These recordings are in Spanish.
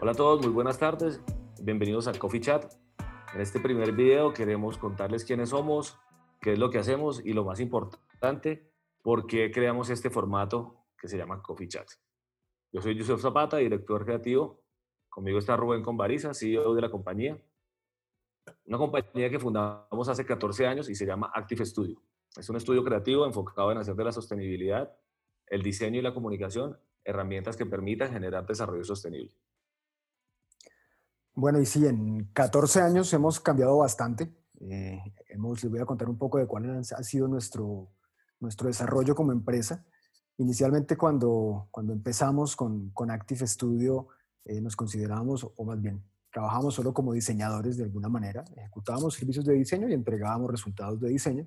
Hola a todos, muy buenas tardes. Bienvenidos a Coffee Chat. En este primer video queremos contarles quiénes somos, qué es lo que hacemos y lo más importante, por qué creamos este formato que se llama Coffee Chat. Yo soy Yusef Zapata, director creativo. Conmigo está Rubén Convariza, CEO de la compañía. Una compañía que fundamos hace 14 años y se llama Active Studio. Es un estudio creativo enfocado en hacer de la sostenibilidad, el diseño y la comunicación herramientas que permitan generar desarrollo sostenible. Bueno, y sí, en 14 años hemos cambiado bastante. Eh, hemos, les voy a contar un poco de cuál ha sido nuestro, nuestro desarrollo como empresa. Inicialmente cuando, cuando empezamos con, con Active Studio eh, nos considerábamos, o más bien, trabajábamos solo como diseñadores de alguna manera, ejecutábamos servicios de diseño y entregábamos resultados de diseño.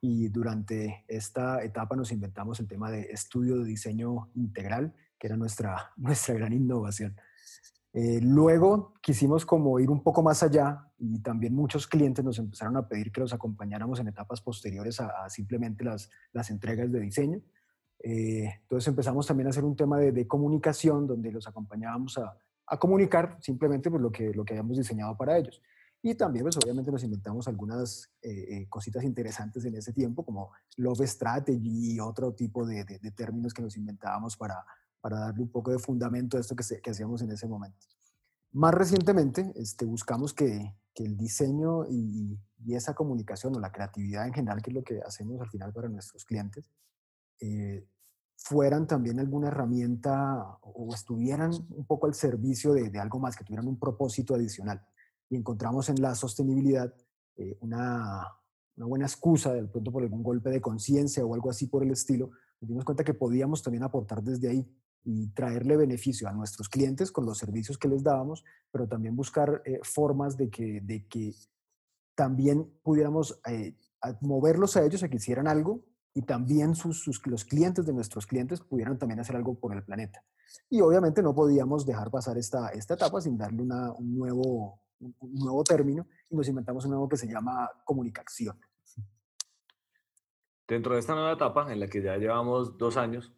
Y durante esta etapa nos inventamos el tema de estudio de diseño integral, que era nuestra, nuestra gran innovación. Eh, luego quisimos como ir un poco más allá y también muchos clientes nos empezaron a pedir que los acompañáramos en etapas posteriores a, simplemente las, las, entregas de diseño. Eh, entonces empezamos también a hacer un tema de, comunicación donde los acompañábamos a, a comunicar simplemente pues, lo, que, lo que habíamos diseñado para ellos. Y también, pues obviamente nos inventamos algunas eh, cositas interesantes en ese tiempo, como Love Strategy y otro tipo de, de términos que nos inventábamos para, para darle un poco de fundamento a esto que, que hacíamos en ese momento. Más recientemente, este, buscamos que, que el diseño y, y, esa comunicación o la creatividad en general, que es lo que hacemos al final para nuestros clientes, eh, fueran también alguna herramienta o estuvieran un poco al servicio de, de, algo más, que tuvieran un propósito adicional. Y encontramos en la sostenibilidad eh, una, una buena excusa, de pronto por algún golpe de conciencia o algo así por el estilo, nos dimos cuenta que podíamos también aportar desde ahí y traerle beneficio a nuestros clientes con los servicios que les dábamos, pero también buscar eh, formas de que, de que también pudiéramos eh, moverlos a ellos a que hicieran algo y también sus, sus, los clientes de nuestros clientes pudieran también hacer algo por el planeta. Y obviamente no podíamos dejar pasar esta, esta etapa sin darle una, un, nuevo, un nuevo término y nos inventamos un nuevo que se llama comunicación. Dentro de esta nueva etapa en la que ya llevamos dos años,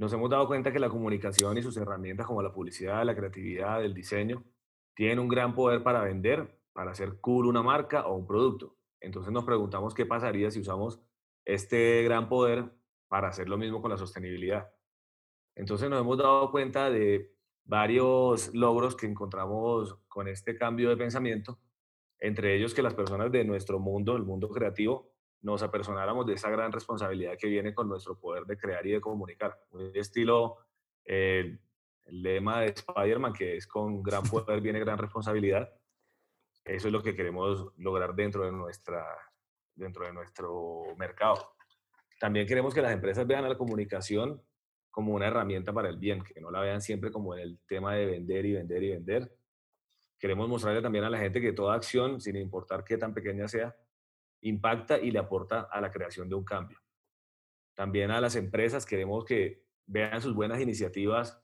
nos hemos dado cuenta que la comunicación y sus herramientas como la publicidad, la creatividad, el diseño, tienen un gran poder para vender, para hacer cool una marca o un producto. Entonces nos preguntamos qué pasaría si usamos este gran poder para hacer lo mismo con la sostenibilidad. Entonces nos hemos dado cuenta de varios logros que encontramos con este cambio de pensamiento, entre ellos que las personas de nuestro mundo, el mundo creativo, nos apersonáramos de esa gran responsabilidad que viene con nuestro poder de crear y de comunicar. Un estilo, eh, el lema de Spider-Man, que es con gran poder viene gran responsabilidad. Eso es lo que queremos lograr dentro de, nuestra, dentro de nuestro mercado. También queremos que las empresas vean a la comunicación como una herramienta para el bien, que no la vean siempre como el tema de vender y vender y vender. Queremos mostrarle también a la gente que toda acción, sin importar qué tan pequeña sea, impacta y le aporta a la creación de un cambio. También a las empresas queremos que vean sus buenas iniciativas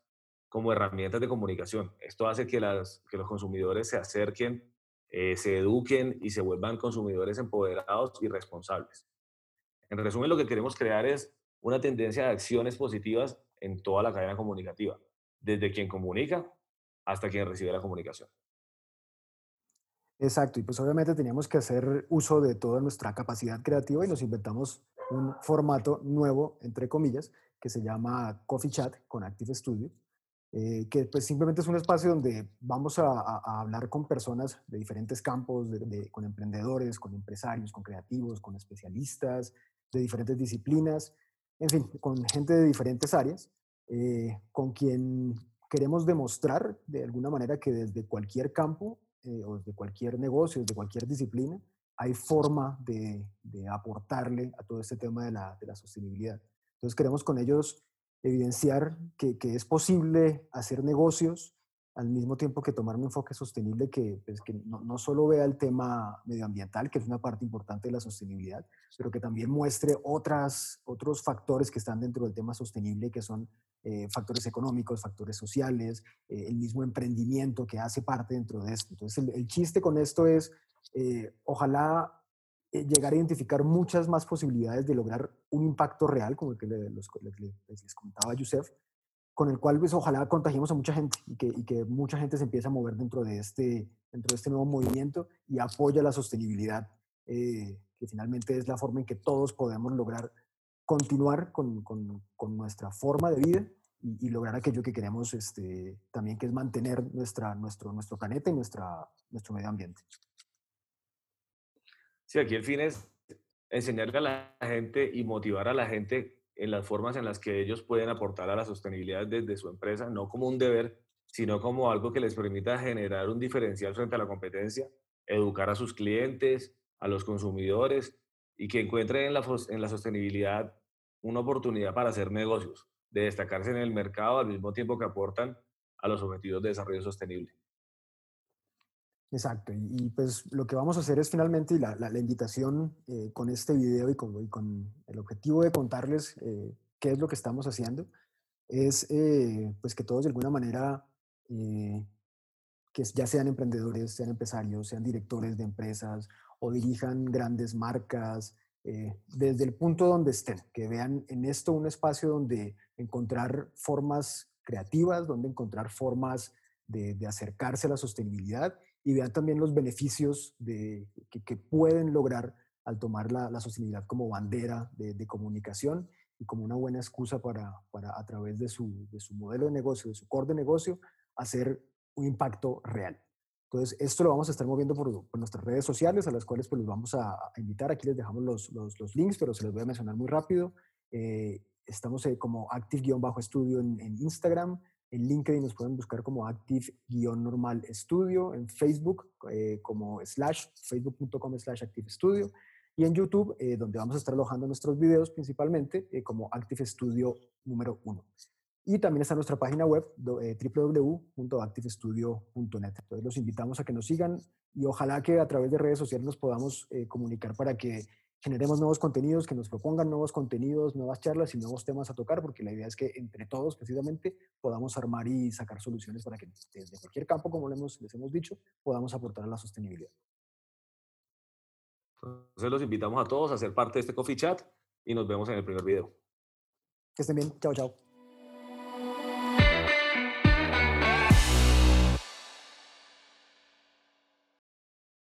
como herramientas de comunicación. Esto hace que, las, que los consumidores se acerquen, eh, se eduquen y se vuelvan consumidores empoderados y responsables. En resumen, lo que queremos crear es una tendencia de acciones positivas en toda la cadena comunicativa, desde quien comunica hasta quien recibe la comunicación. Exacto, y pues obviamente teníamos que hacer uso de toda nuestra capacidad creativa y nos inventamos un formato nuevo, entre comillas, que se llama Coffee Chat con Active Studio, eh, que pues simplemente es un espacio donde vamos a, hablar con personas de diferentes campos, con emprendedores, con empresarios, con creativos, con especialistas de diferentes disciplinas, en fin, con gente de diferentes áreas, eh, con quien queremos demostrar de alguna manera que desde cualquier campo eh, o de cualquier negocio, de cualquier disciplina, hay forma de, aportarle a todo este tema de la, de la, sostenibilidad. Entonces queremos con ellos evidenciar que, que, es posible hacer negocios al mismo tiempo que tomar un enfoque sostenible que, pues, que no, no, solo vea el tema medioambiental, que es una parte importante de la sostenibilidad, pero que también muestre otras, otros factores que están dentro del tema sostenible, que son eh, factores económicos, factores sociales, eh, el mismo emprendimiento que hace parte dentro de esto. Entonces, el, chiste con esto es, eh, ojalá llegar a identificar muchas más posibilidades de lograr un impacto real, como el que les, les comentaba Yusef, con el cual pues ojalá contagiemos a mucha gente y que, mucha gente se empiece a mover dentro de este, este nuevo movimiento y apoya la sostenibilidad, eh, que finalmente es la forma en que todos podemos lograr continuar con, nuestra forma de vida y, lograr aquello que queremos este, también, que es mantener nuestro, nuestro planeta y nuestro medio ambiente. Sí, aquí el fin es enseñarle a la gente y motivar a la gente en las formas en las que ellos pueden aportar a la sostenibilidad desde su empresa, no como un deber, sino como algo que les permita generar un diferencial frente a la competencia, educar a sus clientes, a los consumidores y que encuentren en la, en la sostenibilidad una oportunidad para hacer negocios, de destacarse en el mercado al mismo tiempo que aportan a los objetivos de desarrollo sostenible. Exacto, y, pues lo que vamos a hacer es finalmente la, la, invitación eh, con este video y con, y con, el objetivo de contarles eh, qué es lo que estamos haciendo, es eh, pues que todos de alguna manera, que ya sean emprendedores, sean empresarios, sean directores de empresas o dirijan grandes marcas, desde el punto donde estén, que vean en esto un espacio donde encontrar formas creativas, donde encontrar formas de, de acercarse a la sostenibilidad y vean también los beneficios de, que, pueden lograr al tomar la, la sostenibilidad como bandera de, comunicación y como una buena excusa para, para a través de su, de su, modelo de negocio, de su core de negocio, hacer un impacto real. Entonces, esto lo vamos a estar moviendo por, por nuestras redes sociales, a las cuales pues los vamos a, invitar. Aquí les dejamos los, los, los, links, pero se los voy a mencionar muy rápido. Eh, estamos eh, como active-estudio en, en Instagram, en LinkedIn nos pueden buscar como Active-Normal Estudio, en Facebook eh, como slash, facebook.com slash Active Studio, y en YouTube, eh, donde vamos a estar alojando nuestros videos principalmente, eh, como Active Studio número 1. Y también está nuestra página web www.activestudio.net. Entonces los invitamos a que nos sigan y ojalá que a través de redes sociales nos podamos comunicar para que generemos nuevos contenidos, que nos propongan nuevos contenidos, nuevas charlas y nuevos temas a tocar, porque la idea es que entre todos precisamente podamos armar y sacar soluciones para que desde cualquier campo, como les hemos, les hemos dicho, podamos aportar a la sostenibilidad. Entonces los invitamos a todos a ser parte de este Coffee Chat y nos vemos en el primer video. Que estén bien. Chao, chao.